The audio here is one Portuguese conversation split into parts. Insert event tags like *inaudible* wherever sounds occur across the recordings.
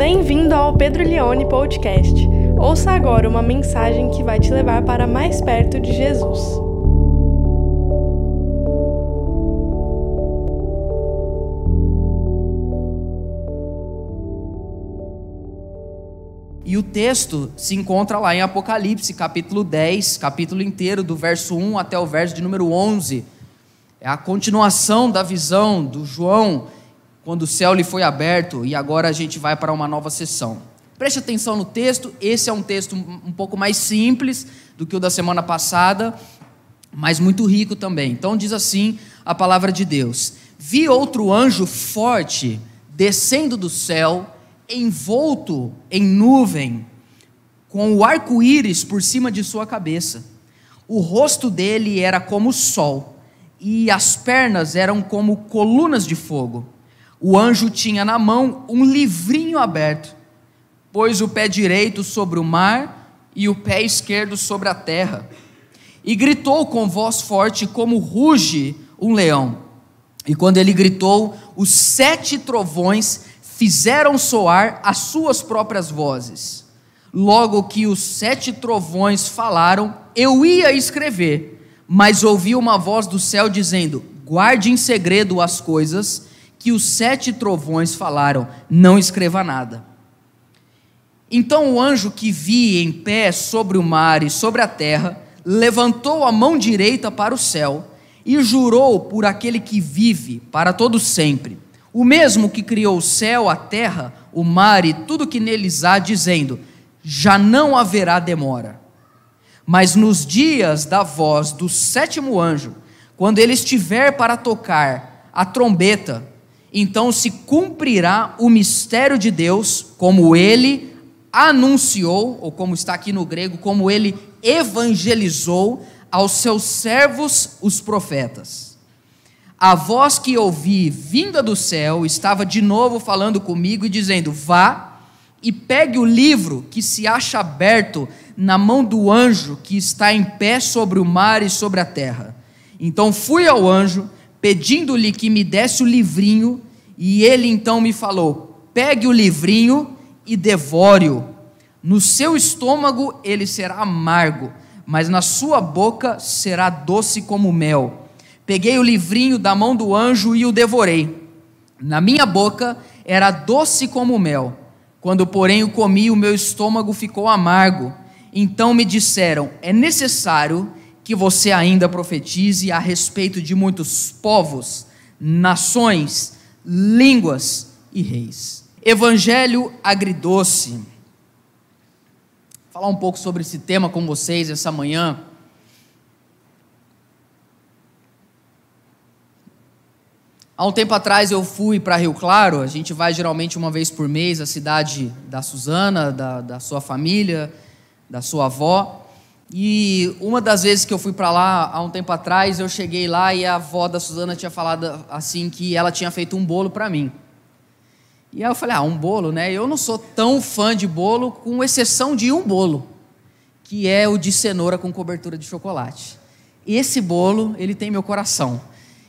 Bem-vindo ao Pedro Leone Podcast. Ouça agora uma mensagem que vai te levar para mais perto de Jesus. E o texto se encontra lá em Apocalipse, capítulo 10, capítulo inteiro, do verso 1 até o verso de número 11. É a continuação da visão do João quando o céu lhe foi aberto e agora a gente vai para uma nova sessão. Preste atenção no texto, esse é um texto um pouco mais simples do que o da semana passada, mas muito rico também. Então diz assim a palavra de Deus: Vi outro anjo forte descendo do céu, envolto em nuvem, com o arco-íris por cima de sua cabeça. O rosto dele era como o sol, e as pernas eram como colunas de fogo o anjo tinha na mão um livrinho aberto, pôs o pé direito sobre o mar e o pé esquerdo sobre a terra, e gritou com voz forte, como ruge um leão. E quando ele gritou, os sete trovões fizeram soar as suas próprias vozes. Logo que os sete trovões falaram, eu ia escrever, mas ouvi uma voz do céu dizendo: Guarde em segredo as coisas que os sete trovões falaram: Não escreva nada. Então o anjo que vi em pé sobre o mar e sobre a terra levantou a mão direita para o céu e jurou por aquele que vive para todo sempre, o mesmo que criou o céu, a terra, o mar e tudo que neles há, dizendo: Já não haverá demora. Mas nos dias da voz do sétimo anjo, quando ele estiver para tocar a trombeta, então se cumprirá o mistério de Deus, como ele anunciou, ou como está aqui no grego, como ele evangelizou aos seus servos, os profetas. A voz que ouvi vinda do céu estava de novo falando comigo e dizendo: Vá e pegue o livro que se acha aberto na mão do anjo que está em pé sobre o mar e sobre a terra. Então fui ao anjo pedindo-lhe que me desse o livrinho, e ele então me falou: pegue o livrinho e devore-o. No seu estômago ele será amargo, mas na sua boca será doce como mel. Peguei o livrinho da mão do anjo e o devorei. Na minha boca era doce como mel. Quando, porém, o comi, o meu estômago ficou amargo. Então me disseram: é necessário que você ainda profetize a respeito de muitos povos, nações, línguas e reis. Evangelho agridoce. Vou falar um pouco sobre esse tema com vocês essa manhã. Há um tempo atrás eu fui para Rio Claro, a gente vai geralmente uma vez por mês à cidade da Suzana, da, da sua família, da sua avó. E uma das vezes que eu fui para lá, há um tempo atrás, eu cheguei lá e a avó da Suzana tinha falado assim que ela tinha feito um bolo para mim. E aí eu falei, ah, um bolo, né? Eu não sou tão fã de bolo, com exceção de um bolo, que é o de cenoura com cobertura de chocolate. Esse bolo, ele tem meu coração.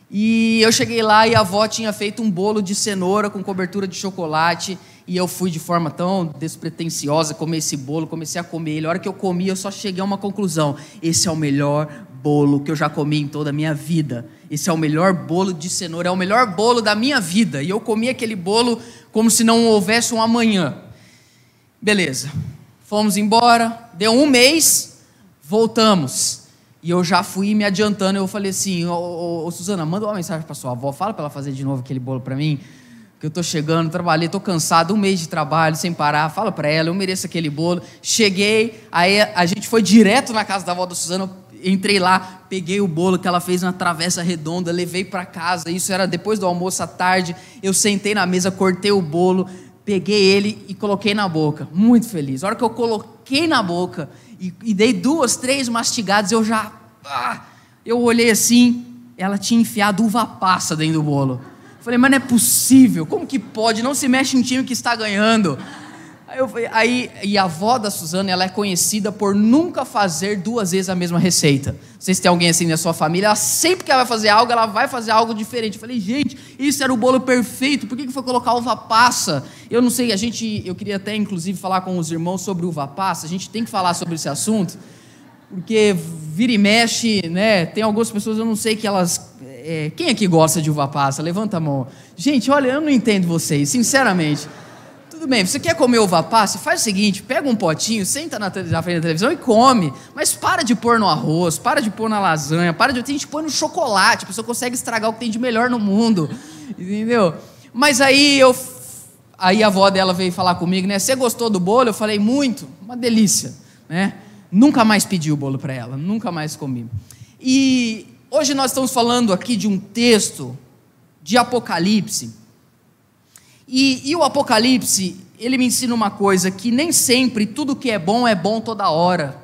E eu cheguei lá e a avó tinha feito um bolo de cenoura com cobertura de chocolate e eu fui de forma tão despretensiosa comer esse bolo, comecei a comer ele. A hora que eu comi, eu só cheguei a uma conclusão: esse é o melhor bolo que eu já comi em toda a minha vida. Esse é o melhor bolo de cenoura, é o melhor bolo da minha vida. E eu comi aquele bolo como se não houvesse um amanhã. Beleza, fomos embora, deu um mês, voltamos. E eu já fui me adiantando, eu falei assim, ô, ô, ô Suzana, manda uma mensagem para sua avó, fala para ela fazer de novo aquele bolo para mim que eu estou chegando, trabalhei, estou cansado, um mês de trabalho sem parar, fala para ela, eu mereço aquele bolo. Cheguei, aí a gente foi direto na casa da avó da Suzana, entrei lá, peguei o bolo que ela fez na travessa redonda, levei para casa, isso era depois do almoço à tarde, eu sentei na mesa, cortei o bolo, peguei ele e coloquei na boca, muito feliz. A hora que eu coloquei na boca e, e dei duas, três mastigadas, eu já... Ah, eu olhei assim, ela tinha enfiado uva passa dentro do bolo. Falei, mas não é possível, como que pode? Não se mexe em time que está ganhando. Aí, eu, aí e a avó da Suzana, ela é conhecida por nunca fazer duas vezes a mesma receita. Não sei se tem alguém assim na sua família, ela sempre que ela vai fazer algo, ela vai fazer algo diferente. Eu falei, gente, isso era o bolo perfeito, por que, que foi colocar uva passa? Eu não sei, a gente, eu queria até inclusive falar com os irmãos sobre uva passa, a gente tem que falar sobre esse assunto, porque vira e mexe, né? Tem algumas pessoas, eu não sei que elas. É, quem aqui gosta de uva passa? Levanta a mão. Gente, olha, eu não entendo vocês, sinceramente. Tudo bem, você quer comer uva passa? Faz o seguinte: pega um potinho, senta na, na frente da televisão e come. Mas para de pôr no arroz, para de pôr na lasanha, para de. A gente põe no chocolate, a pessoa consegue estragar o que tem de melhor no mundo. *laughs* Entendeu? Mas aí eu. Aí a avó dela veio falar comigo, né? Você gostou do bolo? Eu falei, muito, uma delícia, né? Nunca mais pedi o bolo para ela, nunca mais comi. E hoje nós estamos falando aqui de um texto de Apocalipse e, e, o Apocalipse, ele me ensina uma coisa: que nem sempre tudo que é bom é bom toda hora.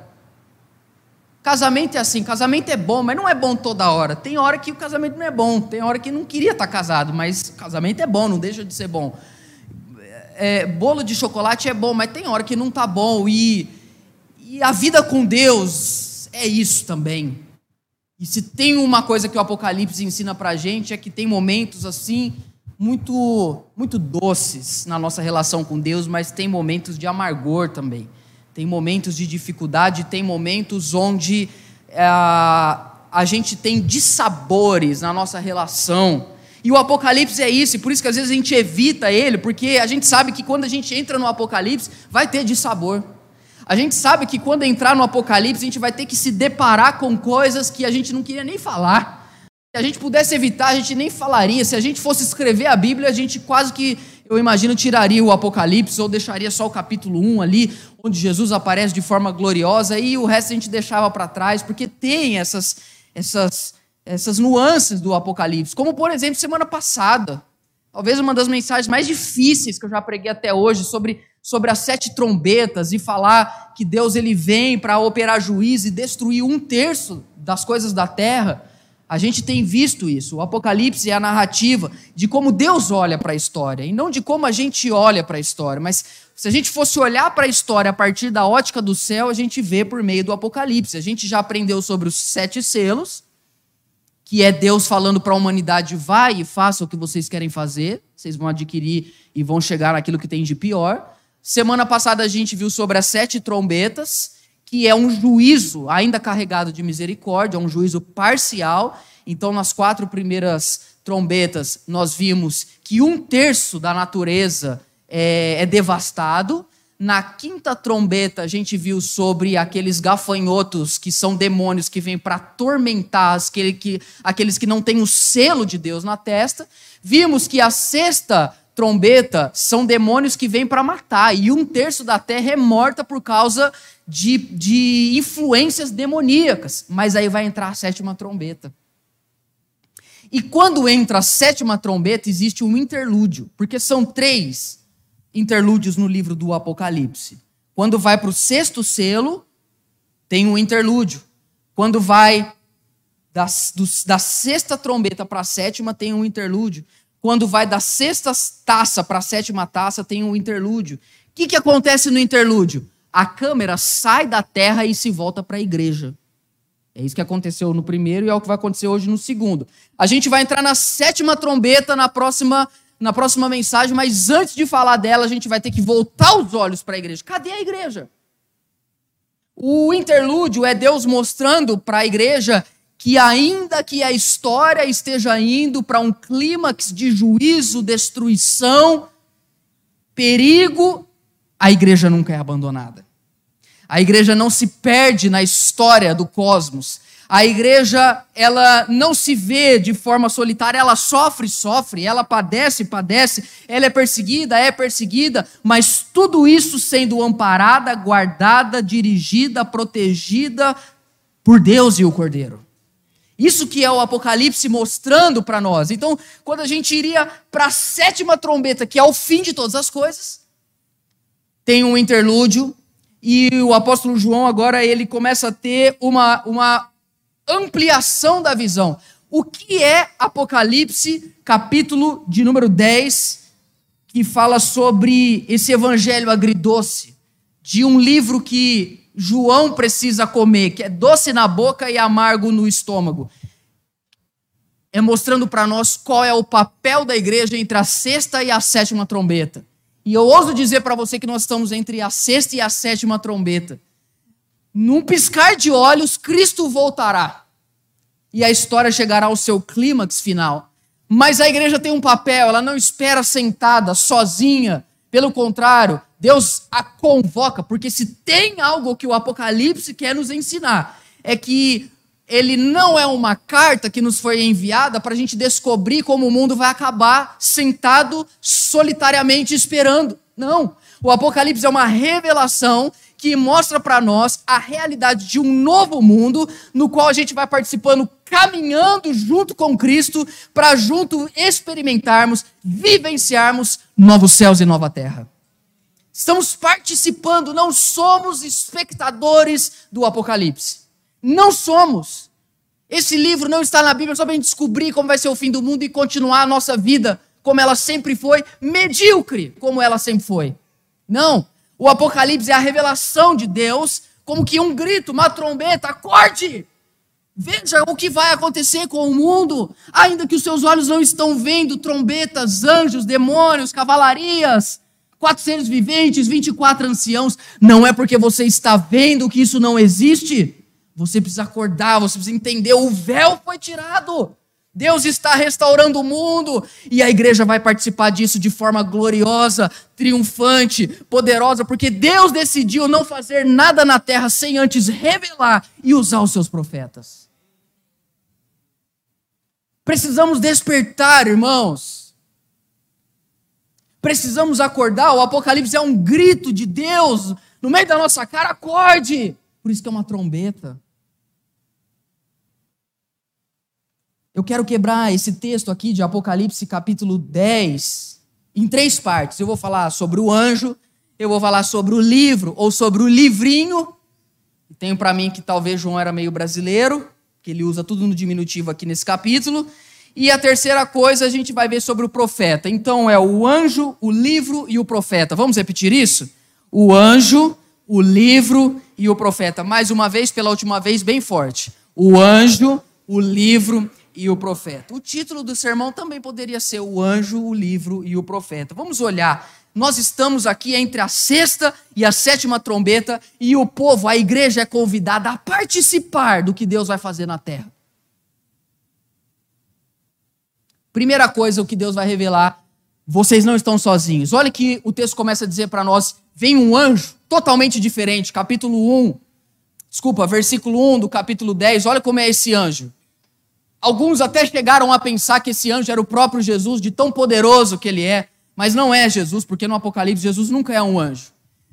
Casamento é assim: casamento é bom, mas não é bom toda hora. Tem hora que o casamento não é bom, tem hora que não queria estar casado, mas casamento é bom, não deixa de ser bom. É, bolo de chocolate é bom, mas tem hora que não está bom. E, e a vida com Deus é isso também. E se tem uma coisa que o Apocalipse ensina para gente é que tem momentos assim muito, muito doces na nossa relação com Deus, mas tem momentos de amargor também. Tem momentos de dificuldade, tem momentos onde é, a gente tem dissabores na nossa relação. E o Apocalipse é isso, e por isso que às vezes a gente evita ele, porque a gente sabe que quando a gente entra no Apocalipse, vai ter dissabor. A gente sabe que quando entrar no Apocalipse, a gente vai ter que se deparar com coisas que a gente não queria nem falar. Se a gente pudesse evitar, a gente nem falaria. Se a gente fosse escrever a Bíblia, a gente quase que, eu imagino, tiraria o Apocalipse ou deixaria só o capítulo 1 ali, onde Jesus aparece de forma gloriosa, e o resto a gente deixava para trás, porque tem essas, essas, essas nuances do Apocalipse. Como, por exemplo, semana passada. Talvez uma das mensagens mais difíceis que eu já preguei até hoje sobre, sobre as sete trombetas e falar que Deus ele vem para operar juízo e destruir um terço das coisas da terra. A gente tem visto isso. O Apocalipse é a narrativa de como Deus olha para a história e não de como a gente olha para a história. Mas se a gente fosse olhar para a história a partir da ótica do céu, a gente vê por meio do Apocalipse. A gente já aprendeu sobre os sete selos, que é Deus falando para a humanidade: vai e faça o que vocês querem fazer, vocês vão adquirir e vão chegar naquilo que tem de pior. Semana passada a gente viu sobre as sete trombetas que é um juízo ainda carregado de misericórdia, um juízo parcial. Então, nas quatro primeiras trombetas, nós vimos que um terço da natureza é, é devastado. Na quinta trombeta, a gente viu sobre aqueles gafanhotos que são demônios que vêm para atormentar aquele que, aqueles que não têm o selo de Deus na testa. Vimos que a sexta trombeta são demônios que vêm para matar, e um terço da terra é morta por causa de, de influências demoníacas. Mas aí vai entrar a sétima trombeta. E quando entra a sétima trombeta, existe um interlúdio, porque são três interlúdios no livro do Apocalipse. Quando vai para o sexto selo, tem um interlúdio. Quando vai da, do, da sexta trombeta para a sétima, tem um interlúdio. Quando vai da sexta taça para a sétima taça, tem um interlúdio. O que, que acontece no interlúdio? A câmera sai da terra e se volta para a igreja. É isso que aconteceu no primeiro e é o que vai acontecer hoje no segundo. A gente vai entrar na sétima trombeta na próxima, na próxima mensagem, mas antes de falar dela, a gente vai ter que voltar os olhos para a igreja. Cadê a igreja? O interlúdio é Deus mostrando para a igreja que, ainda que a história esteja indo para um clímax de juízo, destruição, perigo, a igreja nunca é abandonada. A igreja não se perde na história do cosmos. A igreja, ela não se vê de forma solitária, ela sofre, sofre, ela padece, padece, ela é perseguida, é perseguida, mas tudo isso sendo amparada, guardada, dirigida, protegida por Deus e o Cordeiro. Isso que é o Apocalipse mostrando para nós. Então, quando a gente iria para a sétima trombeta, que é o fim de todas as coisas, tem um interlúdio e o apóstolo João agora ele começa a ter uma, uma ampliação da visão. O que é Apocalipse, capítulo de número 10, que fala sobre esse evangelho agridoce, de um livro que João precisa comer, que é doce na boca e amargo no estômago. É mostrando para nós qual é o papel da igreja entre a sexta e a sétima trombeta. E eu ouso dizer para você que nós estamos entre a sexta e a sétima trombeta. Num piscar de olhos, Cristo voltará. E a história chegará ao seu clímax final. Mas a igreja tem um papel, ela não espera sentada, sozinha. Pelo contrário, Deus a convoca, porque se tem algo que o Apocalipse quer nos ensinar, é que ele não é uma carta que nos foi enviada para a gente descobrir como o mundo vai acabar sentado solitariamente esperando. Não. O Apocalipse é uma revelação que mostra para nós a realidade de um novo mundo no qual a gente vai participando, caminhando junto com Cristo, para junto experimentarmos, vivenciarmos novos céus e nova terra. Estamos participando, não somos espectadores do Apocalipse. Não somos. Esse livro não está na Bíblia só para a gente descobrir como vai ser o fim do mundo e continuar a nossa vida como ela sempre foi, medíocre como ela sempre foi. Não. O Apocalipse é a revelação de Deus, como que um grito, uma trombeta, acorde! Veja o que vai acontecer com o mundo, ainda que os seus olhos não estão vendo trombetas, anjos, demônios, cavalarias, quatro seres viventes, 24 anciãos. Não é porque você está vendo que isso não existe. Você precisa acordar, você precisa entender, o véu foi tirado. Deus está restaurando o mundo e a igreja vai participar disso de forma gloriosa, triunfante, poderosa, porque Deus decidiu não fazer nada na terra sem antes revelar e usar os seus profetas. Precisamos despertar, irmãos. Precisamos acordar. O Apocalipse é um grito de Deus no meio da nossa cara. Acorde! Por isso que é uma trombeta. Eu quero quebrar esse texto aqui de Apocalipse, capítulo 10, em três partes. Eu vou falar sobre o anjo, eu vou falar sobre o livro ou sobre o livrinho. Tenho para mim que talvez João era meio brasileiro, que ele usa tudo no diminutivo aqui nesse capítulo. E a terceira coisa a gente vai ver sobre o profeta. Então é o anjo, o livro e o profeta. Vamos repetir isso? O anjo, o livro e o profeta. Mais uma vez, pela última vez, bem forte. O anjo, o livro e o profeta. O título do sermão também poderia ser O Anjo, o Livro e o Profeta. Vamos olhar. Nós estamos aqui entre a sexta e a sétima trombeta e o povo, a igreja é convidada a participar do que Deus vai fazer na terra. Primeira coisa, o que Deus vai revelar, vocês não estão sozinhos. Olha que o texto começa a dizer para nós: vem um anjo totalmente diferente, capítulo 1. Desculpa, versículo 1 do capítulo 10. Olha como é esse anjo. Alguns até chegaram a pensar que esse anjo era o próprio Jesus, de tão poderoso que ele é, mas não é Jesus, porque no Apocalipse Jesus nunca é um anjo.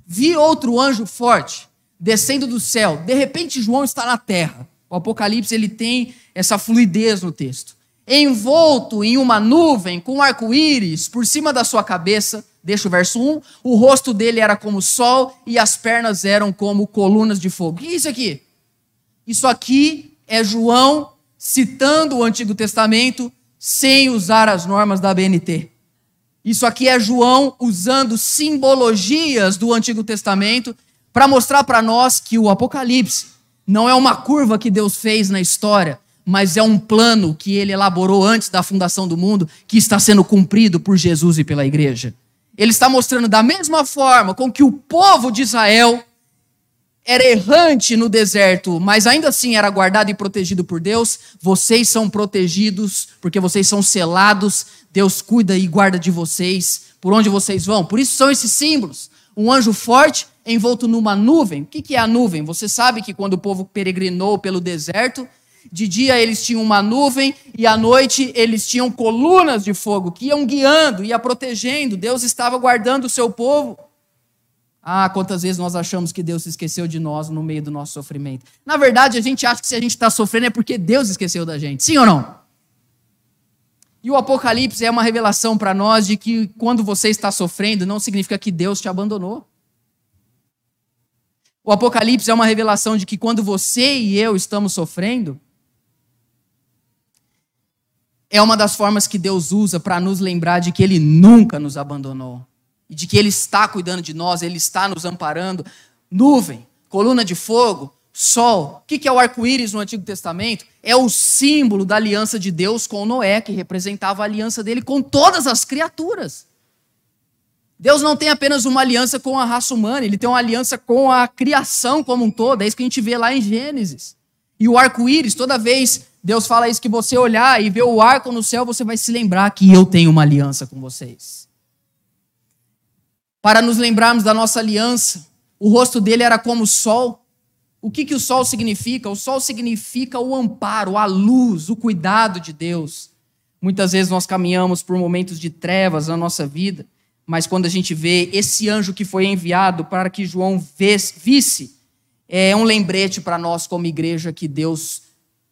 Vi outro anjo forte descendo do céu. De repente João está na terra. O Apocalipse ele tem essa fluidez no texto. Envolto em uma nuvem com arco-íris por cima da sua cabeça, deixa o verso 1, o rosto dele era como sol e as pernas eram como colunas de fogo. O que é isso aqui? Isso aqui é João citando o Antigo Testamento sem usar as normas da BNT. Isso aqui é João usando simbologias do Antigo Testamento para mostrar para nós que o Apocalipse não é uma curva que Deus fez na história, mas é um plano que ele elaborou antes da fundação do mundo, que está sendo cumprido por Jesus e pela igreja. Ele está mostrando da mesma forma com que o povo de Israel era errante no deserto, mas ainda assim era guardado e protegido por Deus, vocês são protegidos porque vocês são selados, Deus cuida e guarda de vocês por onde vocês vão. Por isso são esses símbolos. Um anjo forte envolto numa nuvem. O que é a nuvem? Você sabe que quando o povo peregrinou pelo deserto, de dia eles tinham uma nuvem e à noite eles tinham colunas de fogo que iam guiando, ia protegendo. Deus estava guardando o seu povo. Ah, quantas vezes nós achamos que Deus se esqueceu de nós no meio do nosso sofrimento. Na verdade, a gente acha que se a gente está sofrendo é porque Deus esqueceu da gente. Sim ou não? E o Apocalipse é uma revelação para nós de que quando você está sofrendo, não significa que Deus te abandonou. O Apocalipse é uma revelação de que quando você e eu estamos sofrendo, é uma das formas que Deus usa para nos lembrar de que Ele nunca nos abandonou e de que Ele está cuidando de nós, Ele está nos amparando. Nuvem, coluna de fogo, sol. O que é o arco-íris no Antigo Testamento? É o símbolo da aliança de Deus com Noé, que representava a aliança dele com todas as criaturas. Deus não tem apenas uma aliança com a raça humana, ele tem uma aliança com a criação como um todo. É isso que a gente vê lá em Gênesis. E o arco-íris, toda vez Deus fala isso, que você olhar e ver o arco no céu, você vai se lembrar que eu tenho uma aliança com vocês. Para nos lembrarmos da nossa aliança, o rosto dele era como o sol. O que, que o sol significa? O sol significa o amparo, a luz, o cuidado de Deus. Muitas vezes nós caminhamos por momentos de trevas na nossa vida, mas quando a gente vê esse anjo que foi enviado para que João visse, é um lembrete para nós como igreja que Deus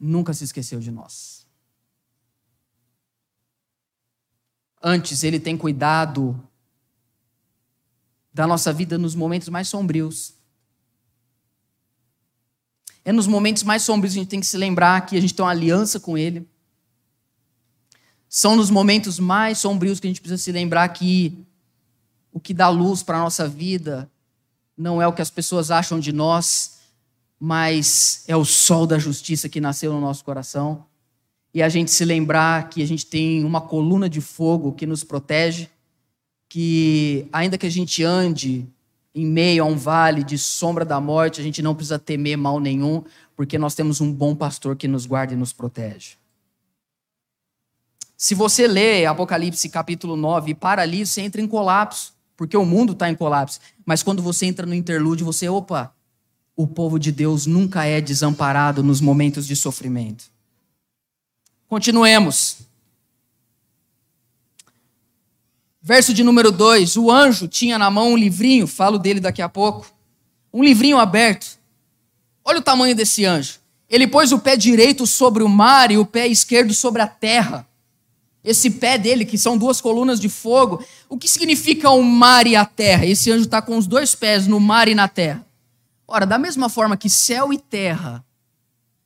nunca se esqueceu de nós. Antes, ele tem cuidado da nossa vida nos momentos mais sombrios. É nos momentos mais sombrios que a gente tem que se lembrar que a gente tem uma aliança com Ele. São nos momentos mais sombrios que a gente precisa se lembrar que o que dá luz para a nossa vida não é o que as pessoas acham de nós, mas é o sol da justiça que nasceu no nosso coração. E a gente se lembrar que a gente tem uma coluna de fogo que nos protege, que ainda que a gente ande em meio a um vale de sombra da morte, a gente não precisa temer mal nenhum, porque nós temos um bom pastor que nos guarda e nos protege. Se você lê Apocalipse capítulo 9 e para ali, você entra em colapso, porque o mundo está em colapso. Mas quando você entra no interlúdio, você, opa, o povo de Deus nunca é desamparado nos momentos de sofrimento. Continuemos. Verso de número 2: O anjo tinha na mão um livrinho, falo dele daqui a pouco. Um livrinho aberto. Olha o tamanho desse anjo. Ele pôs o pé direito sobre o mar e o pé esquerdo sobre a terra. Esse pé dele, que são duas colunas de fogo. O que significa o mar e a terra? Esse anjo está com os dois pés no mar e na terra. Ora, da mesma forma que céu e terra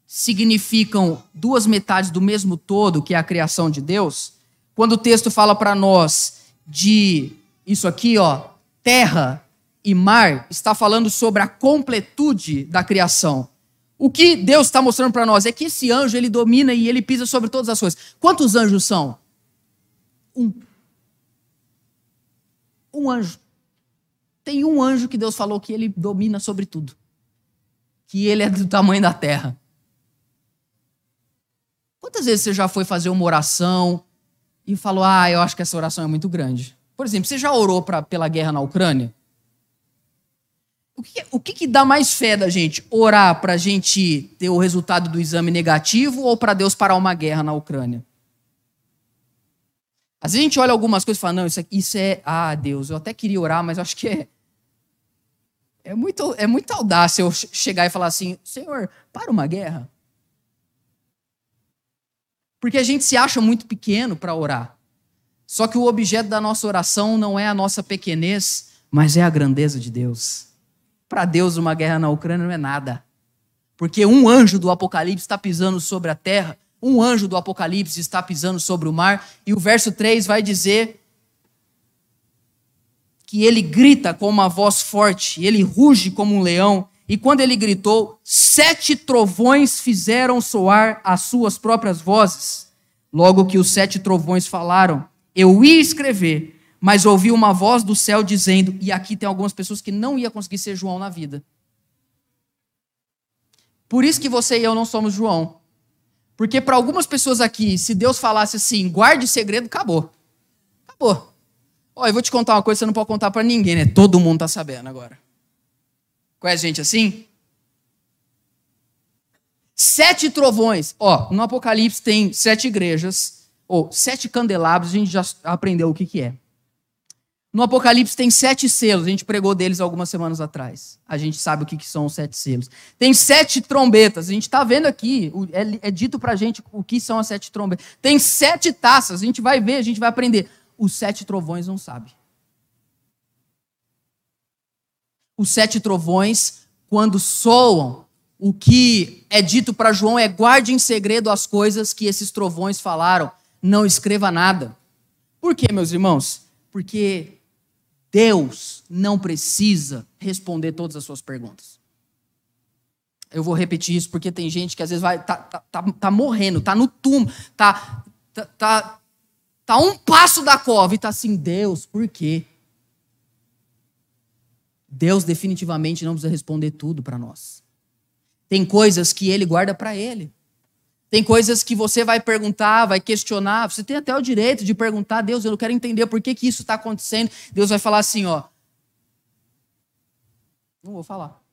significam duas metades do mesmo todo, que é a criação de Deus, quando o texto fala para nós de isso aqui, ó, terra e mar, está falando sobre a completude da criação. O que Deus está mostrando para nós é que esse anjo ele domina e ele pisa sobre todas as coisas. Quantos anjos são? Um. Um anjo. Tem um anjo que Deus falou que ele domina sobre tudo. Que ele é do tamanho da terra. Quantas vezes você já foi fazer uma oração e falou: Ah, eu acho que essa oração é muito grande. Por exemplo, você já orou pra, pela guerra na Ucrânia? O que, o que, que dá mais fé da gente? Orar para a gente ter o resultado do exame negativo ou para Deus parar uma guerra na Ucrânia? Às vezes a gente olha algumas coisas e fala: Não, isso, aqui, isso é. Ah, Deus, eu até queria orar, mas acho que é. É muito, é muito audácia eu chegar e falar assim: Senhor, para uma guerra. Porque a gente se acha muito pequeno para orar. Só que o objeto da nossa oração não é a nossa pequenez, mas é a grandeza de Deus. Para Deus, uma guerra na Ucrânia não é nada. Porque um anjo do Apocalipse está pisando sobre a terra, um anjo do Apocalipse está pisando sobre o mar, e o verso 3 vai dizer que ele grita com uma voz forte, ele ruge como um leão, e quando ele gritou, sete trovões fizeram soar as suas próprias vozes. Logo que os sete trovões falaram, eu ia escrever, mas ouvi uma voz do céu dizendo, e aqui tem algumas pessoas que não ia conseguir ser João na vida. Por isso que você e eu não somos João. Porque para algumas pessoas aqui, se Deus falasse assim, guarde segredo, acabou. Acabou. Ó, eu vou te contar uma coisa que você não pode contar para ninguém, né? Todo mundo tá sabendo agora. Conhece gente assim? Sete trovões. Ó, no Apocalipse tem sete igrejas, ou sete candelabros, a gente já aprendeu o que, que é. No Apocalipse tem sete selos, a gente pregou deles algumas semanas atrás. A gente sabe o que, que são os sete selos. Tem sete trombetas, a gente está vendo aqui, é, é dito para a gente o que são as sete trombetas. Tem sete taças, a gente vai ver, a gente vai aprender. Os sete trovões não sabem. os sete trovões, quando soam, o que é dito para João é: guarde em segredo as coisas que esses trovões falaram, não escreva nada. Por quê, meus irmãos? Porque Deus não precisa responder todas as suas perguntas. Eu vou repetir isso porque tem gente que às vezes vai tá, tá, tá, tá morrendo, tá no túmulo, tá, tá, tá, tá um passo da cova e tá assim, Deus, por quê? Deus definitivamente não precisa responder tudo para nós. Tem coisas que ele guarda para ele. Tem coisas que você vai perguntar, vai questionar. Você tem até o direito de perguntar, Deus, eu quero entender por que, que isso está acontecendo. Deus vai falar assim, ó. Não vou falar.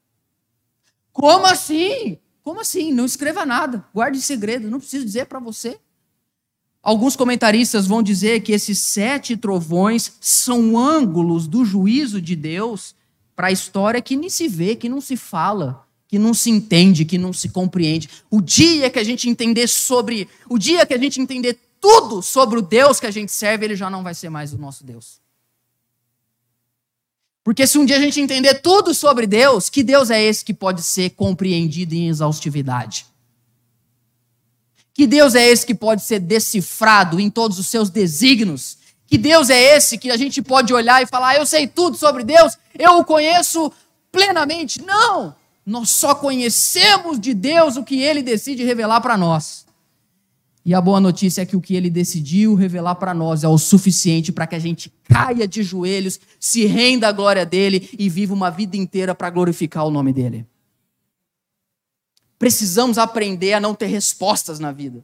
Como assim? Como assim? Não escreva nada. Guarde segredo. Não preciso dizer para você. Alguns comentaristas vão dizer que esses sete trovões são ângulos do juízo de Deus para a história que nem se vê, que não se fala, que não se entende, que não se compreende. O dia que a gente entender sobre, o dia que a gente entender tudo sobre o Deus que a gente serve, ele já não vai ser mais o nosso Deus. Porque se um dia a gente entender tudo sobre Deus, que Deus é esse que pode ser compreendido em exaustividade? Que Deus é esse que pode ser decifrado em todos os seus desígnios? Que Deus é esse que a gente pode olhar e falar, ah, eu sei tudo sobre Deus, eu o conheço plenamente? Não! Nós só conhecemos de Deus o que ele decide revelar para nós. E a boa notícia é que o que ele decidiu revelar para nós é o suficiente para que a gente caia de joelhos, se renda à glória dele e viva uma vida inteira para glorificar o nome dele. Precisamos aprender a não ter respostas na vida.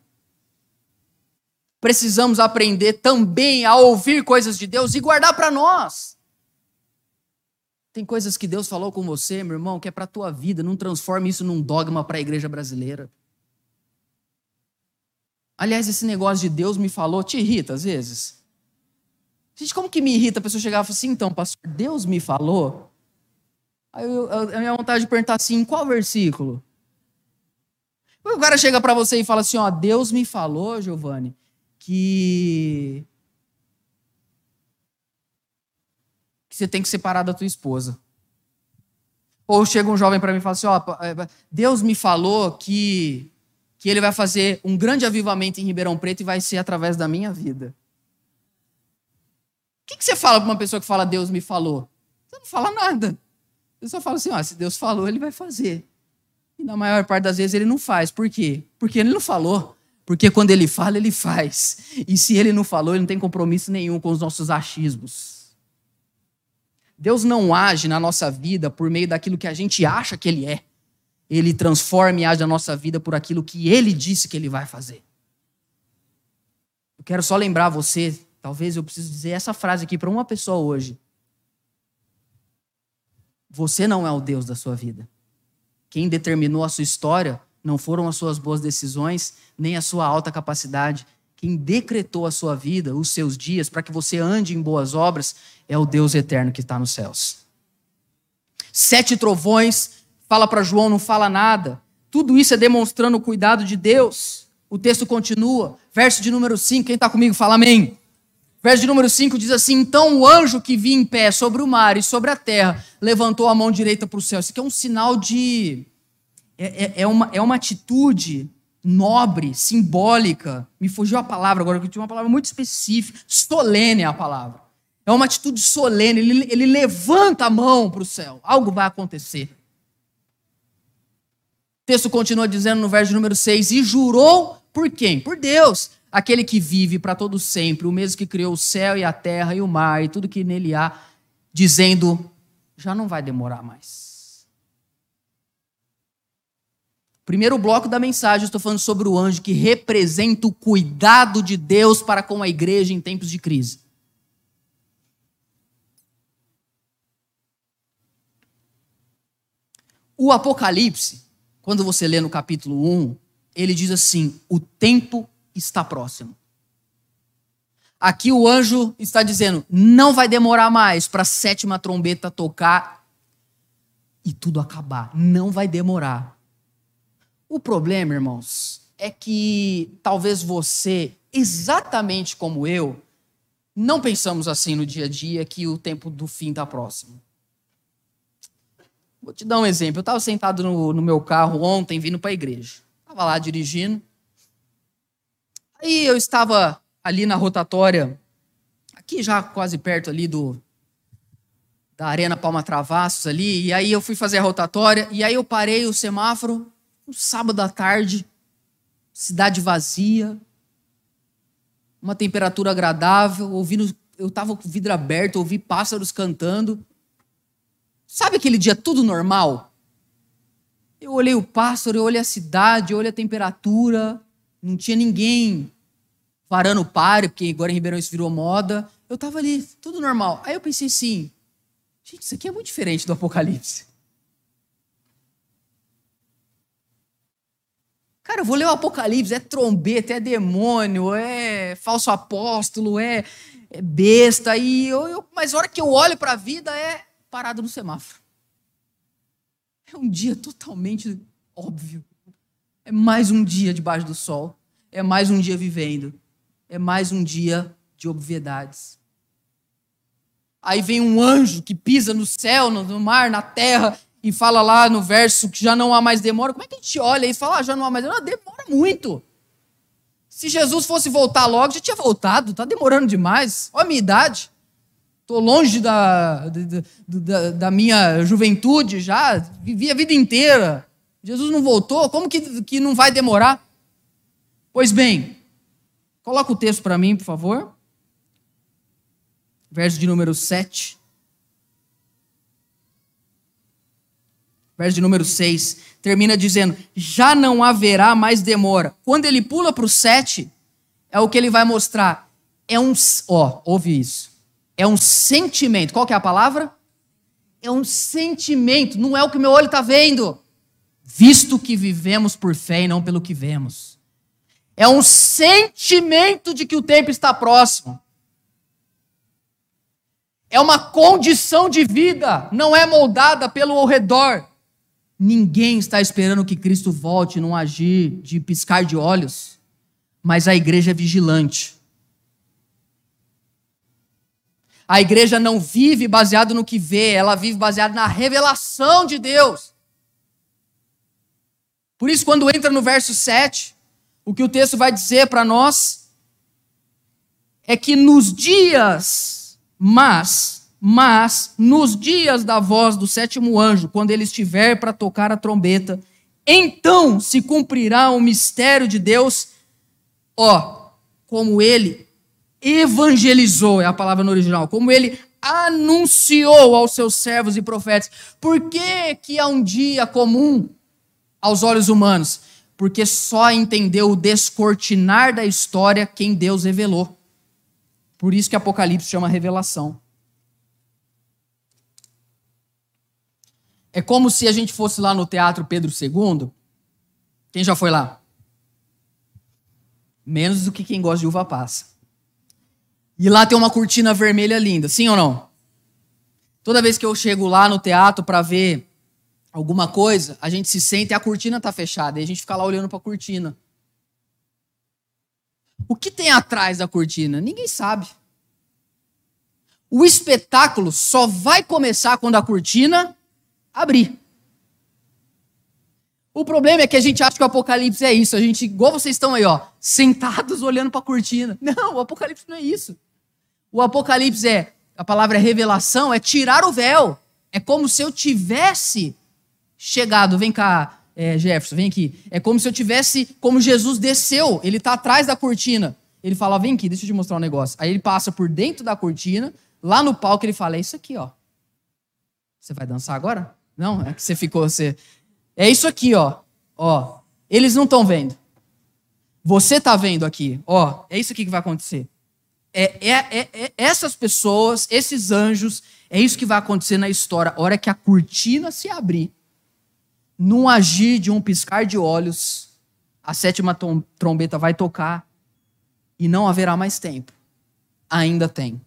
Precisamos aprender também a ouvir coisas de Deus e guardar para nós. Tem coisas que Deus falou com você, meu irmão, que é para a tua vida. Não transforme isso num dogma para a igreja brasileira. Aliás, esse negócio de Deus me falou te irrita às vezes. Gente, como que me irrita a pessoa chegar e falar assim, então, pastor, Deus me falou? Aí eu, a minha vontade de perguntar assim, qual versículo? O cara chega para você e fala assim: ó, Deus me falou, Giovanni, que que você tem que separar da tua esposa. Ou chega um jovem para mim e fala assim: ó, é, Deus me falou que que ele vai fazer um grande avivamento em Ribeirão Preto e vai ser através da minha vida. O que, que você fala para uma pessoa que fala Deus me falou? Você não fala nada. Você só fala assim: ó, se Deus falou, ele vai fazer. E na maior parte das vezes ele não faz. Por quê? Porque ele não falou. Porque quando ele fala, ele faz. E se ele não falou, ele não tem compromisso nenhum com os nossos achismos. Deus não age na nossa vida por meio daquilo que a gente acha que ele é. Ele transforma e age na nossa vida por aquilo que ele disse que ele vai fazer. Eu quero só lembrar você, talvez eu precise dizer essa frase aqui para uma pessoa hoje. Você não é o Deus da sua vida. Quem determinou a sua história não foram as suas boas decisões, nem a sua alta capacidade. Quem decretou a sua vida, os seus dias, para que você ande em boas obras, é o Deus eterno que está nos céus. Sete trovões, fala para João, não fala nada. Tudo isso é demonstrando o cuidado de Deus. O texto continua, verso de número 5, quem está comigo, fala amém. Verso de número 5 diz assim: Então o anjo que vinha em pé sobre o mar e sobre a terra levantou a mão direita para o céu. Isso aqui é um sinal de. É, é, é, uma, é uma atitude nobre, simbólica. Me fugiu a palavra agora, porque eu tinha uma palavra muito específica. Solene é a palavra. É uma atitude solene. Ele, ele levanta a mão para o céu. Algo vai acontecer. O texto continua dizendo no verso número 6: E jurou por quem? Por Deus aquele que vive para todo sempre, o mesmo que criou o céu e a terra e o mar e tudo que nele há, dizendo: já não vai demorar mais. Primeiro bloco da mensagem, estou falando sobre o anjo que representa o cuidado de Deus para com a igreja em tempos de crise. O Apocalipse, quando você lê no capítulo 1, ele diz assim: o tempo está próximo. Aqui o anjo está dizendo: não vai demorar mais para a sétima trombeta tocar e tudo acabar. Não vai demorar. O problema, irmãos, é que talvez você, exatamente como eu, não pensamos assim no dia a dia que o tempo do fim está próximo. Vou te dar um exemplo. Eu estava sentado no, no meu carro ontem, vindo para a igreja. Estava lá dirigindo. Aí eu estava ali na rotatória, aqui já quase perto ali do da Arena Palma Travassos ali, e aí eu fui fazer a rotatória, e aí eu parei o semáforo, um sábado à tarde, cidade vazia, uma temperatura agradável, ouvindo, eu estava com o vidro aberto, ouvi pássaros cantando. Sabe aquele dia tudo normal? Eu olhei o pássaro, eu olhei a cidade, eu olhei a temperatura, não tinha ninguém varando o pare, porque agora em Ribeirão isso virou moda. Eu estava ali, tudo normal. Aí eu pensei assim, gente, isso aqui é muito diferente do Apocalipse. Cara, eu vou ler o Apocalipse, é trombeta, é demônio, é falso apóstolo, é, é besta, e eu, eu, mas a hora que eu olho para a vida é parado no semáforo. É um dia totalmente óbvio. É mais um dia debaixo do sol. É mais um dia vivendo. É mais um dia de obviedades. Aí vem um anjo que pisa no céu, no mar, na terra, e fala lá no verso que já não há mais demora. Como é que a gente olha e fala, ah, já não há mais demora? Demora muito. Se Jesus fosse voltar logo, já tinha voltado, está demorando demais. Olha a minha idade. Estou longe da, da, da, da, minha juventude já, vivi a vida inteira. Jesus não voltou, como que, que não vai demorar? Pois bem, coloca o texto para mim, por favor. Verso de número 7. verso de número 6, termina dizendo: Já não haverá mais demora. Quando ele pula para o 7, é o que ele vai mostrar. É um. Ó, ouve isso. É um sentimento. Qual que é a palavra? É um sentimento, não é o que meu olho está vendo. Visto que vivemos por fé e não pelo que vemos. É um sentimento de que o tempo está próximo. É uma condição de vida, não é moldada pelo ao redor. Ninguém está esperando que Cristo volte num agir de piscar de olhos, mas a igreja é vigilante. A igreja não vive baseado no que vê, ela vive baseada na revelação de Deus. Por isso, quando entra no verso 7, o que o texto vai dizer para nós é que nos dias, mas mas nos dias da voz do sétimo anjo, quando ele estiver para tocar a trombeta, então se cumprirá o mistério de Deus, ó, como ele evangelizou, é a palavra no original, como ele anunciou aos seus servos e profetas. Por que, que é um dia comum aos olhos humanos? Porque só entendeu o descortinar da história quem Deus revelou. Por isso que Apocalipse chama revelação. É como se a gente fosse lá no Teatro Pedro II. Quem já foi lá? Menos do que quem gosta de uva passa. E lá tem uma cortina vermelha linda, sim ou não? Toda vez que eu chego lá no teatro para ver alguma coisa, a gente se senta e a cortina está fechada. E a gente fica lá olhando para a cortina. O que tem atrás da cortina? Ninguém sabe. O espetáculo só vai começar quando a cortina abrir. O problema é que a gente acha que o Apocalipse é isso. A gente, igual vocês estão aí, ó, sentados olhando para a cortina. Não, o Apocalipse não é isso. O Apocalipse é, a palavra é revelação, é tirar o véu. É como se eu tivesse chegado, vem cá, é, Jefferson, vem aqui. É como se eu tivesse, como Jesus desceu, ele está atrás da cortina. Ele fala, vem aqui, deixa eu te mostrar um negócio. Aí ele passa por dentro da cortina, lá no palco ele fala, é isso aqui, ó. Você vai dançar agora? Não, é que você ficou. Você... É isso aqui, ó. Ó. Eles não estão vendo. Você está vendo aqui. Ó, é isso aqui que vai acontecer. É, é, é, é, essas pessoas, esses anjos, é isso que vai acontecer na história. A hora que a cortina se abrir, num agir de um piscar de olhos, a sétima trombeta vai tocar e não haverá mais tempo. Ainda tem.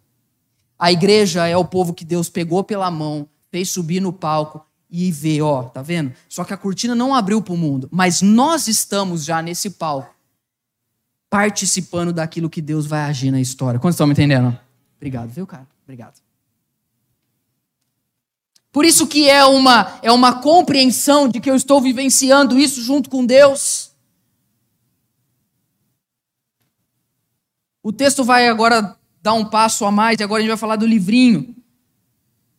A igreja é o povo que Deus pegou pela mão, fez subir no palco e ver, ó, tá vendo? Só que a cortina não abriu para o mundo, mas nós estamos já nesse palco, participando daquilo que Deus vai agir na história. Quantos estão me entendendo? Obrigado, viu, cara? Obrigado. Por isso que é uma é uma compreensão de que eu estou vivenciando isso junto com Deus. O texto vai agora dar um passo a mais, e agora a gente vai falar do livrinho.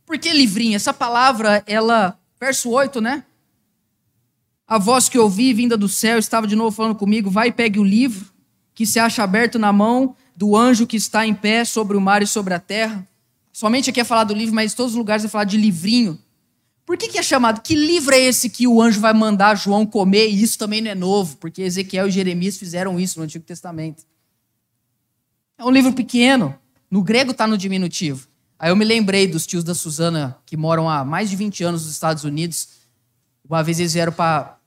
Por que livrinho? Essa palavra, ela Verso 8, né? A voz que ouvi vinda do céu estava de novo falando comigo: vai e pegue o livro que se acha aberto na mão do anjo que está em pé sobre o mar e sobre a terra. Somente aqui é falar do livro, mas em todos os lugares é falar de livrinho. Por que, que é chamado? Que livro é esse que o anjo vai mandar João comer? E isso também não é novo, porque Ezequiel e Jeremias fizeram isso no Antigo Testamento. É um livro pequeno. No grego está no diminutivo. Aí eu me lembrei dos tios da Suzana, que moram há mais de 20 anos nos Estados Unidos. Uma vez eles vieram pra,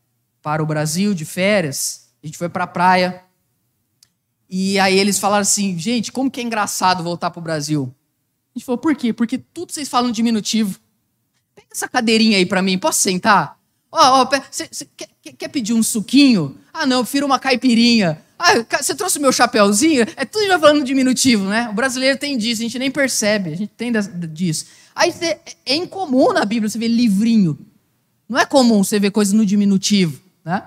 para o Brasil de férias. A gente foi para a praia. E aí eles falaram assim: gente, como que é engraçado voltar para o Brasil? Gente falou: por quê? Porque tudo vocês falam diminutivo. Pega essa cadeirinha aí para mim, posso sentar? Ó, ó, você quer, quer pedir um suquinho? Ah, não, eu uma caipirinha. Ah, você trouxe o meu chapéuzinho? É tudo já falando diminutivo, né? O brasileiro tem disso, a gente nem percebe, a gente tem disso. Aí é incomum na Bíblia você ver livrinho. Não é comum você ver coisas no diminutivo, né?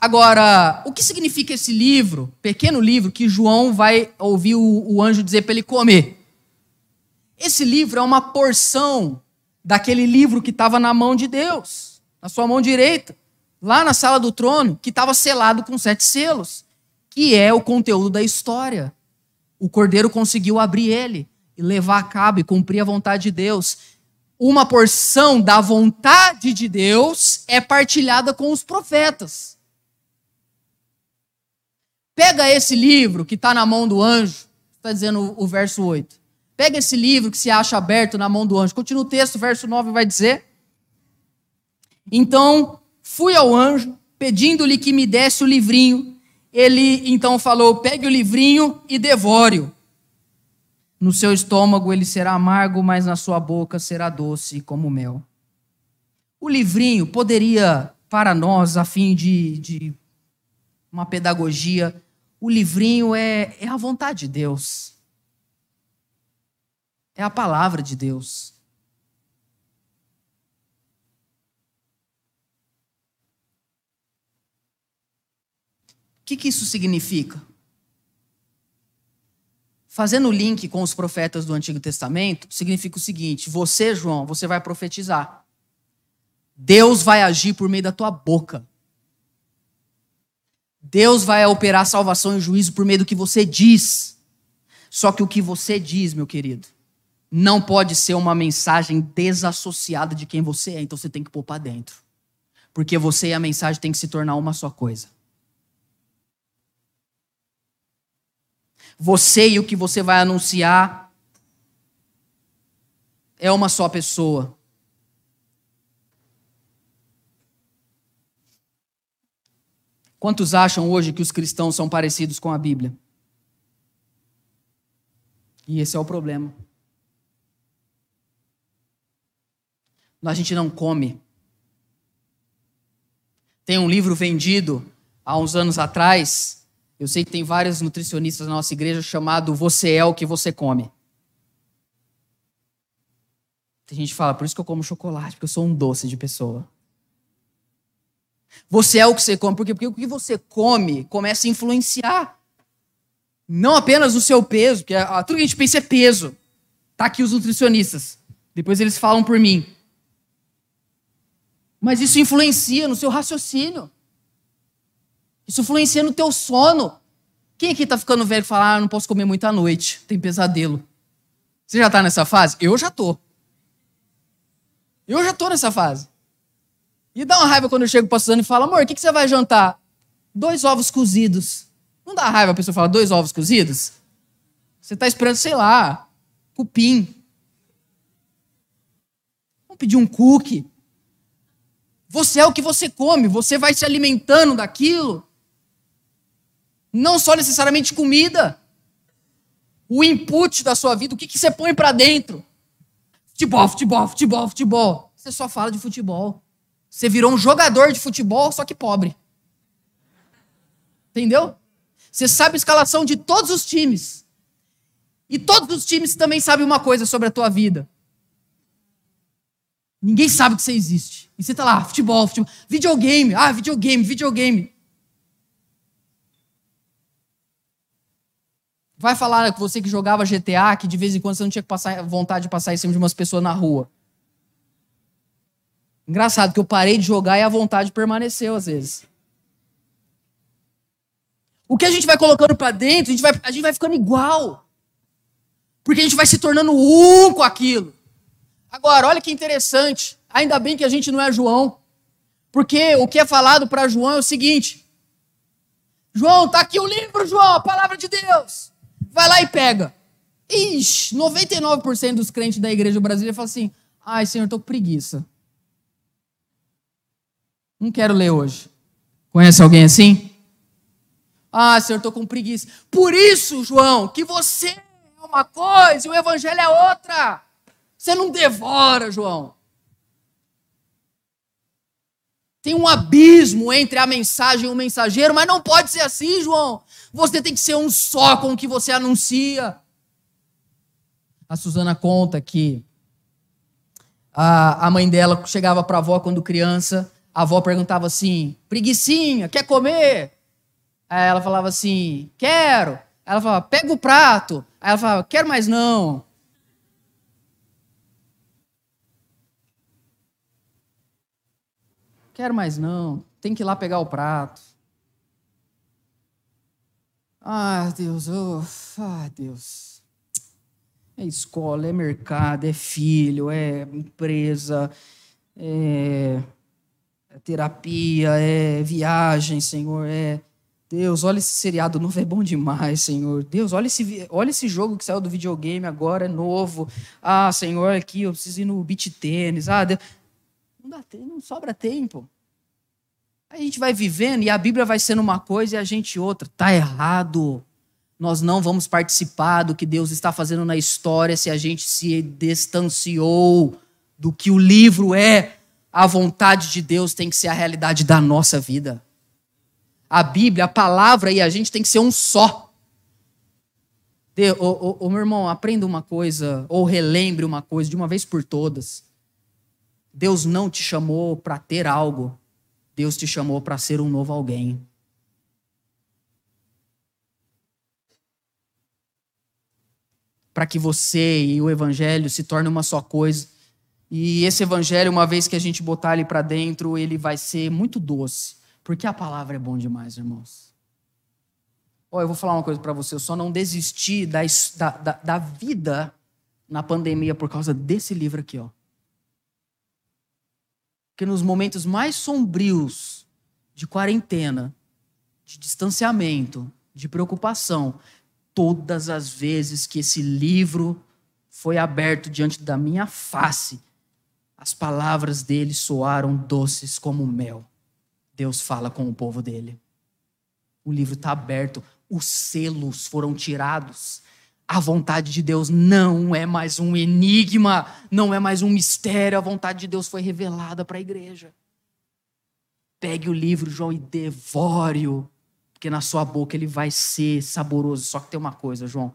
Agora, o que significa esse livro, pequeno livro, que João vai ouvir o, o anjo dizer para ele comer? Esse livro é uma porção daquele livro que estava na mão de Deus, na sua mão direita, lá na sala do trono, que estava selado com sete selos, que é o conteúdo da história. O cordeiro conseguiu abrir ele e levar a cabo e cumprir a vontade de Deus. Uma porção da vontade de Deus é partilhada com os profetas. Pega esse livro que está na mão do anjo, está dizendo o verso 8. Pega esse livro que se acha aberto na mão do anjo. Continua o texto, verso 9 vai dizer. Então fui ao anjo, pedindo-lhe que me desse o livrinho. Ele então falou: pegue o livrinho e devore-o. No seu estômago ele será amargo, mas na sua boca será doce como mel. O livrinho poderia, para nós, a fim de, de uma pedagogia, o livrinho é, é a vontade de Deus. É a palavra de Deus. O que, que isso significa? Fazendo o link com os profetas do Antigo Testamento, significa o seguinte: você, João, você vai profetizar. Deus vai agir por meio da tua boca. Deus vai operar salvação e juízo por meio do que você diz. Só que o que você diz, meu querido, não pode ser uma mensagem desassociada de quem você é, então você tem que pôr para dentro. Porque você e a mensagem tem que se tornar uma só coisa. Você e o que você vai anunciar é uma só pessoa. Quantos acham hoje que os cristãos são parecidos com a Bíblia? E esse é o problema. A gente não come. Tem um livro vendido há uns anos atrás, eu sei que tem vários nutricionistas na nossa igreja, chamado Você é o que você come. Tem gente que fala, por isso que eu como chocolate, porque eu sou um doce de pessoa. Você é o que você come, porque, porque o que você come começa a influenciar. Não apenas o seu peso, porque tudo que a gente pensa é peso. Tá aqui os nutricionistas. Depois eles falam por mim. Mas isso influencia no seu raciocínio. Isso influencia no teu sono. Quem aqui está ficando velho e fala, ah, não posso comer muito à noite, tem pesadelo. Você já está nessa fase? Eu já tô. Eu já tô nessa fase. E dá uma raiva quando eu chego para Suzana e falo, amor, o que, que você vai jantar? Dois ovos cozidos. Não dá raiva a pessoa falar dois ovos cozidos? Você está esperando, sei lá, cupim. Vamos pedir um cookie. Você é o que você come, você vai se alimentando daquilo. Não só necessariamente comida. O input da sua vida, o que, que você põe para dentro? Futebol, futebol, futebol, futebol. Você só fala de futebol. Você virou um jogador de futebol, só que pobre. Entendeu? Você sabe a escalação de todos os times. E todos os times também sabem uma coisa sobre a tua vida. Ninguém sabe que você existe. E você tá lá, futebol, futebol, videogame, ah, videogame, videogame. Vai falar com você que jogava GTA, que de vez em quando você não tinha que passar, vontade de passar em cima de umas pessoas na rua. Engraçado que eu parei de jogar e a vontade permaneceu às vezes. O que a gente vai colocando para dentro, a gente, vai, a gente vai ficando igual. Porque a gente vai se tornando um com aquilo. Agora, olha que interessante. Ainda bem que a gente não é João. Porque o que é falado para João é o seguinte: João, tá aqui o livro, João, a palavra de Deus. Vai lá e pega. Ixi, 99% dos crentes da igreja brasileira falam assim: ai, Senhor, tô com preguiça. Não quero ler hoje. Conhece alguém assim? Ah, Senhor, tô com preguiça. Por isso, João, que você é uma coisa e o evangelho é outra. Você não devora, João. Tem um abismo entre a mensagem e o mensageiro, mas não pode ser assim, João. Você tem que ser um só com o que você anuncia. A Suzana conta que a, a mãe dela chegava para a avó quando criança, a avó perguntava assim: preguiçinha, quer comer? Aí ela falava assim: quero. Aí ela falava: pega o prato. Aí ela falava: quero mais não. Quero mais não. Tem que ir lá pegar o prato. Ah, Deus, oh, ah, Deus. É escola, é mercado, é filho, é empresa, é, é terapia, é viagem, Senhor, é. Deus, olha esse seriado novo, é bom demais, Senhor. Deus, olha esse, olha esse jogo que saiu do videogame agora, é novo. Ah, Senhor, aqui eu preciso ir no beat tênis. Ah, Deus. Não, dá, não sobra tempo. A gente vai vivendo e a Bíblia vai sendo uma coisa e a gente outra. Tá errado. Nós não vamos participar do que Deus está fazendo na história se a gente se distanciou do que o livro é. A vontade de Deus tem que ser a realidade da nossa vida. A Bíblia, a palavra e a gente tem que ser um só. De, meu irmão, aprenda uma coisa, ou relembre uma coisa de uma vez por todas. Deus não te chamou para ter algo, Deus te chamou para ser um novo alguém. Para que você e o evangelho se tornem uma só coisa. E esse evangelho, uma vez que a gente botar ele para dentro, ele vai ser muito doce. Porque a palavra é bom demais, irmãos. Oh, eu vou falar uma coisa para você. Eu só não desisti da, da, da vida na pandemia por causa desse livro aqui, ó que nos momentos mais sombrios de quarentena, de distanciamento, de preocupação, todas as vezes que esse livro foi aberto diante da minha face, as palavras dele soaram doces como mel. Deus fala com o povo dele. O livro está aberto, os selos foram tirados, a vontade de Deus não é mais um enigma, não é mais um mistério, a vontade de Deus foi revelada para a igreja. Pegue o livro, João, e devore-o, porque na sua boca ele vai ser saboroso. Só que tem uma coisa, João: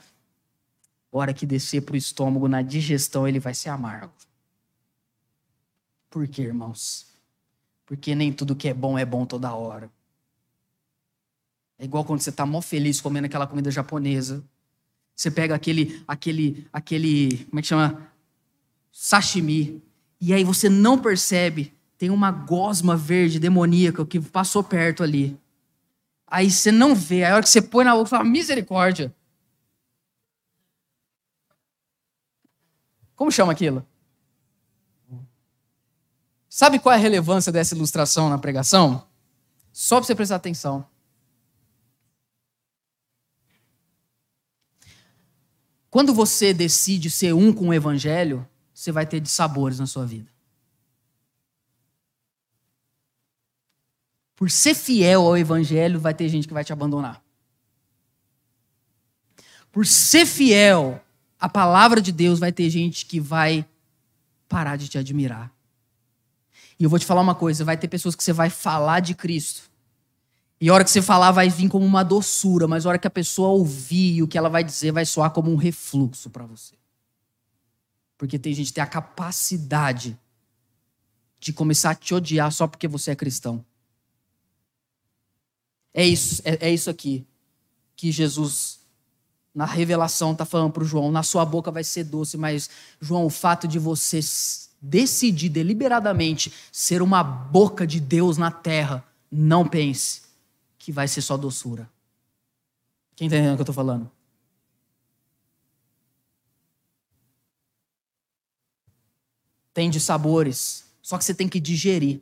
hora que descer para o estômago, na digestão, ele vai ser amargo. Por quê, irmãos? Porque nem tudo que é bom é bom toda hora. É igual quando você está mó feliz comendo aquela comida japonesa. Você pega aquele, aquele, aquele, como é que chama? Sashimi. E aí você não percebe, tem uma gosma verde demoníaca que passou perto ali. Aí você não vê, aí a hora que você põe na boca, fala, misericórdia. Como chama aquilo? Sabe qual é a relevância dessa ilustração na pregação? Só para você prestar atenção. Quando você decide ser um com o evangelho, você vai ter dissabores na sua vida. Por ser fiel ao evangelho, vai ter gente que vai te abandonar. Por ser fiel à palavra de Deus, vai ter gente que vai parar de te admirar. E eu vou te falar uma coisa: vai ter pessoas que você vai falar de Cristo e a hora que você falar vai vir como uma doçura, mas a hora que a pessoa ouvir o que ela vai dizer vai soar como um refluxo para você. Porque tem gente que tem a capacidade de começar a te odiar só porque você é cristão. É isso, é, é isso aqui que Jesus, na revelação, está falando para o João. Na sua boca vai ser doce, mas, João, o fato de você decidir deliberadamente ser uma boca de Deus na terra, não pense que vai ser só doçura. Quem está entendendo o que eu estou falando? Tem de sabores, Só que você tem que digerir.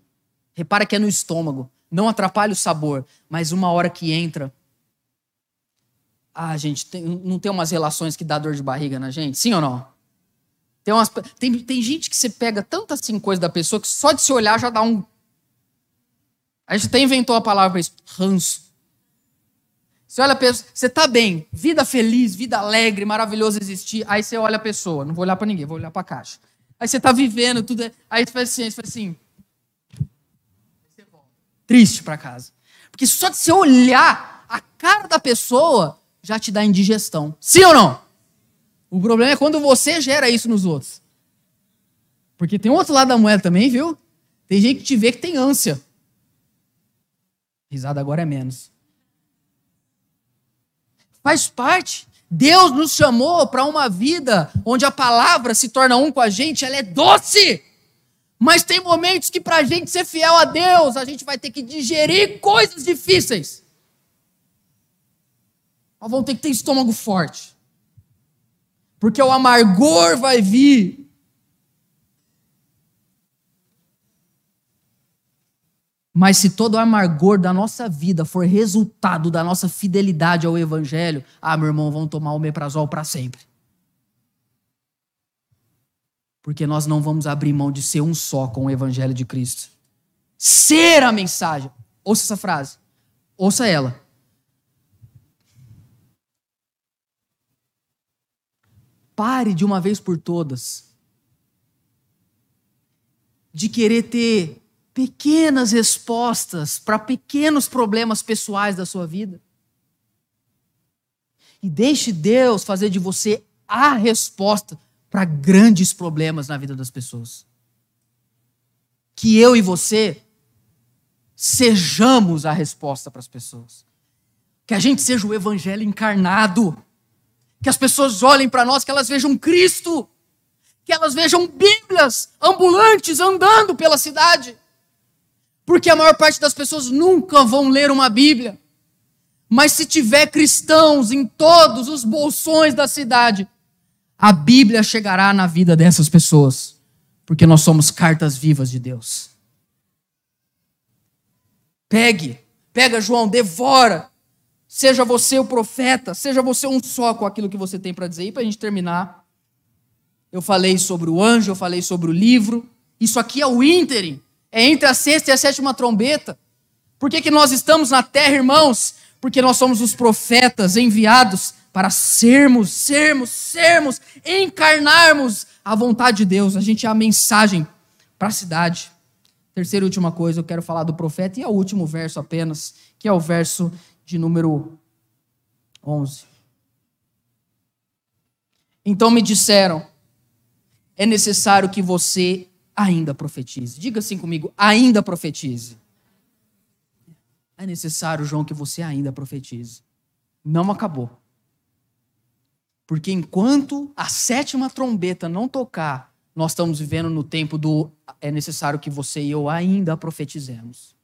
Repara que é no estômago. Não atrapalha o sabor, mas uma hora que entra. Ah, gente, tem, não tem umas relações que dá dor de barriga na gente? Sim ou não? Tem, umas, tem, tem gente que você pega tanta assim coisa da pessoa que só de se olhar já dá um. A gente até inventou a palavra isso: ranço. Você olha a pessoa, você tá bem, vida feliz, vida alegre, maravilhoso existir. Aí você olha a pessoa, não vou olhar para ninguém, vou olhar para a caixa. Aí você tá vivendo tudo, aí você faz assim, você faz assim. Triste para casa. Porque só de você olhar a cara da pessoa já te dá indigestão. Sim ou não? O problema é quando você gera isso nos outros. Porque tem outro lado da moeda também, viu? Tem gente que te vê que tem ânsia. Risada agora é menos. Faz parte. Deus nos chamou para uma vida onde a palavra se torna um com a gente, ela é doce. Mas tem momentos que para a gente ser fiel a Deus, a gente vai ter que digerir coisas difíceis. Nós vamos ter que ter estômago forte. Porque o amargor vai vir Mas se todo o amargor da nossa vida for resultado da nossa fidelidade ao Evangelho, ah, meu irmão, vamos tomar o meprazol para sempre. Porque nós não vamos abrir mão de ser um só com o Evangelho de Cristo. Ser a mensagem. Ouça essa frase. Ouça ela. Pare de uma vez por todas de querer ter pequenas respostas para pequenos problemas pessoais da sua vida. E deixe Deus fazer de você a resposta para grandes problemas na vida das pessoas. Que eu e você sejamos a resposta para as pessoas. Que a gente seja o evangelho encarnado. Que as pessoas olhem para nós, que elas vejam Cristo. Que elas vejam Bíblias ambulantes andando pela cidade porque a maior parte das pessoas nunca vão ler uma Bíblia. Mas se tiver cristãos em todos os bolsões da cidade, a Bíblia chegará na vida dessas pessoas, porque nós somos cartas vivas de Deus. Pegue, pega João, devora. Seja você o profeta, seja você um só com aquilo que você tem para dizer. E para a gente terminar, eu falei sobre o anjo, eu falei sobre o livro. Isso aqui é o ínterim é entre a sexta e a sétima trombeta. Por que, que nós estamos na terra, irmãos? Porque nós somos os profetas enviados para sermos, sermos, sermos, encarnarmos a vontade de Deus. A gente é a mensagem para a cidade. Terceira e última coisa, eu quero falar do profeta e é o último verso apenas, que é o verso de número 11. Então me disseram: é necessário que você ainda profetize. Diga assim comigo, ainda profetize. É necessário, João, que você ainda profetize. Não acabou. Porque enquanto a sétima trombeta não tocar, nós estamos vivendo no tempo do é necessário que você e eu ainda profetizemos.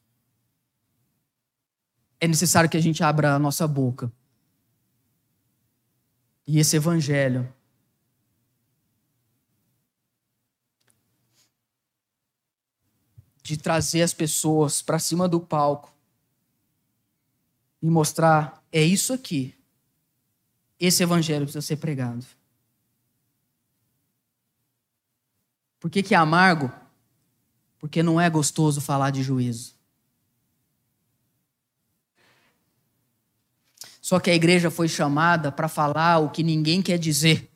É necessário que a gente abra a nossa boca. E esse evangelho de trazer as pessoas para cima do palco e mostrar: é isso aqui. Esse evangelho precisa ser pregado. Por que, que é amargo? Porque não é gostoso falar de juízo. Só que a igreja foi chamada para falar o que ninguém quer dizer.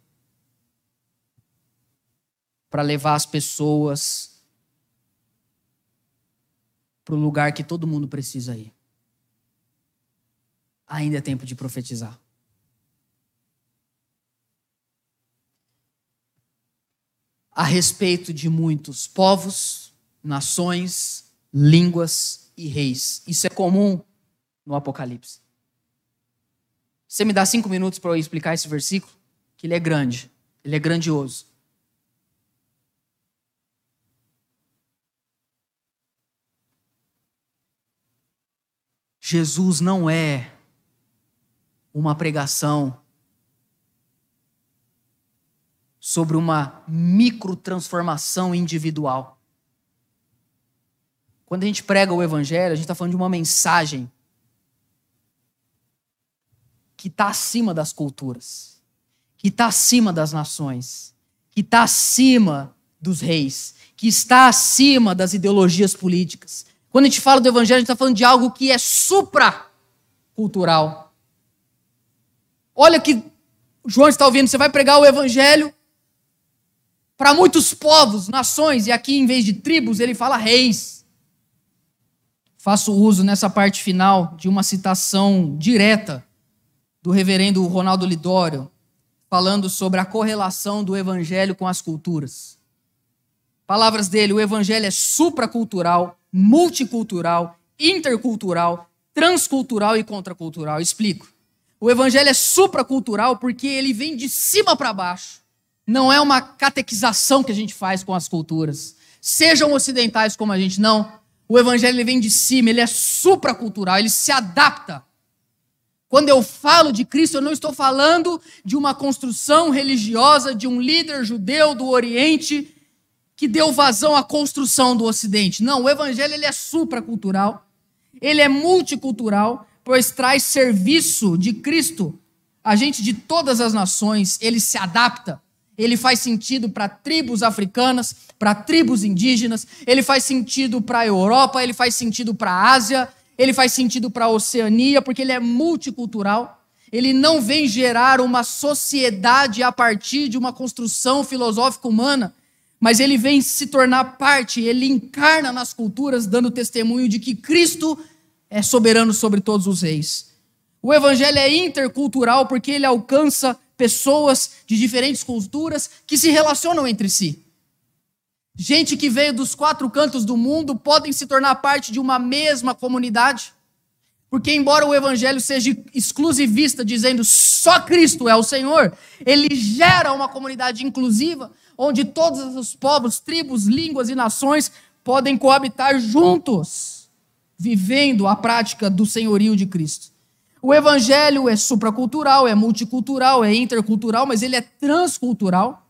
Para levar as pessoas para o lugar que todo mundo precisa ir. Ainda é tempo de profetizar. A respeito de muitos povos, nações, línguas e reis. Isso é comum no Apocalipse. Você me dá cinco minutos para eu explicar esse versículo? Que ele é grande, ele é grandioso. Jesus não é uma pregação sobre uma microtransformação individual. Quando a gente prega o evangelho, a gente está falando de uma mensagem que está acima das culturas, que está acima das nações, que está acima dos reis, que está acima das ideologias políticas. Quando a gente fala do evangelho, a gente está falando de algo que é supracultural. Olha que João está ouvindo, você vai pregar o evangelho para muitos povos, nações, e aqui em vez de tribos, ele fala reis. Faço uso nessa parte final de uma citação direta do reverendo Ronaldo Lidório, falando sobre a correlação do evangelho com as culturas. Palavras dele: o evangelho é supracultural, multicultural, intercultural, transcultural e contracultural. Explico. O evangelho é supracultural porque ele vem de cima para baixo. Não é uma catequização que a gente faz com as culturas. Sejam ocidentais como a gente, não. O evangelho ele vem de cima, ele é supracultural, ele se adapta. Quando eu falo de Cristo, eu não estou falando de uma construção religiosa de um líder judeu do Oriente que deu vazão à construção do Ocidente. Não, o evangelho ele é supracultural, ele é multicultural, pois traz serviço de Cristo a gente de todas as nações, ele se adapta. Ele faz sentido para tribos africanas, para tribos indígenas, ele faz sentido para a Europa, ele faz sentido para a Ásia, ele faz sentido para a Oceania, porque ele é multicultural. Ele não vem gerar uma sociedade a partir de uma construção filosófica humana, mas ele vem se tornar parte, ele encarna nas culturas, dando testemunho de que Cristo é soberano sobre todos os reis. O evangelho é intercultural porque ele alcança pessoas de diferentes culturas que se relacionam entre si. Gente que veio dos quatro cantos do mundo podem se tornar parte de uma mesma comunidade. Porque, embora o evangelho seja exclusivista, dizendo só Cristo é o Senhor, ele gera uma comunidade inclusiva, onde todos os povos, tribos, línguas e nações podem coabitar juntos, vivendo a prática do senhorio de Cristo. O evangelho é supracultural, é multicultural, é intercultural, mas ele é transcultural,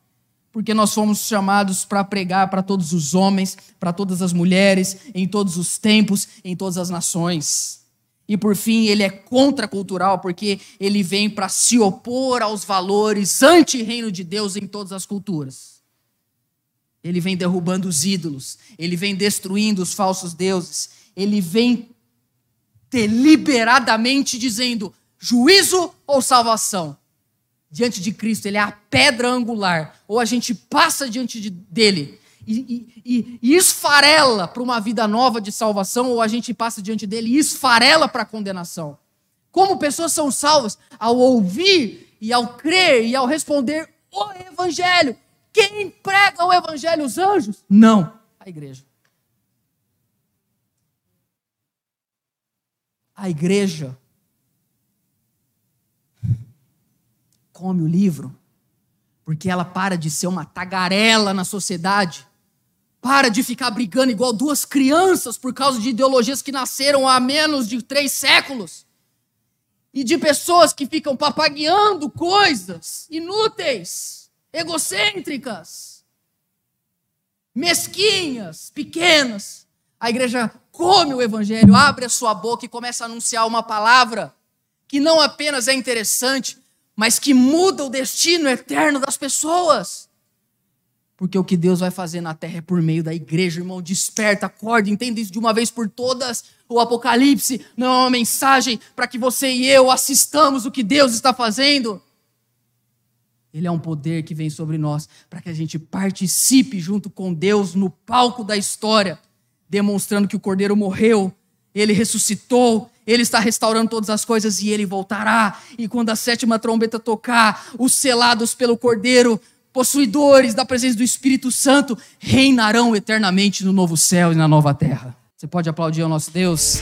porque nós fomos chamados para pregar para todos os homens, para todas as mulheres, em todos os tempos, em todas as nações. E por fim, ele é contracultural, porque ele vem para se opor aos valores anti-reino de Deus em todas as culturas. Ele vem derrubando os ídolos, ele vem destruindo os falsos deuses, ele vem deliberadamente dizendo juízo ou salvação. Diante de Cristo, ele é a pedra angular. Ou a gente passa diante de, dele e, e, e esfarela para uma vida nova de salvação, ou a gente passa diante dele e esfarela para a condenação. Como pessoas são salvas? Ao ouvir e ao crer e ao responder o Evangelho. Quem prega o Evangelho? Os anjos? Não, a igreja. a igreja come o livro, porque ela para de ser uma tagarela na sociedade, para de ficar brigando igual duas crianças por causa de ideologias que nasceram há menos de três séculos, e de pessoas que ficam papagueando coisas inúteis, egocêntricas, mesquinhas, pequenas. A igreja come o evangelho, abre a sua boca e começa a anunciar uma palavra que não apenas é interessante, mas que muda o destino eterno das pessoas. Porque o que Deus vai fazer na terra é por meio da igreja, irmão. Desperta, acorda, entenda isso de uma vez por todas. O Apocalipse não é uma mensagem para que você e eu assistamos o que Deus está fazendo. Ele é um poder que vem sobre nós para que a gente participe junto com Deus no palco da história demonstrando que o Cordeiro morreu, ele ressuscitou, ele está restaurando todas as coisas e ele voltará. E quando a sétima trombeta tocar, os selados pelo Cordeiro, possuidores da presença do Espírito Santo, reinarão eternamente no novo céu e na nova terra. Você pode aplaudir ao nosso Deus?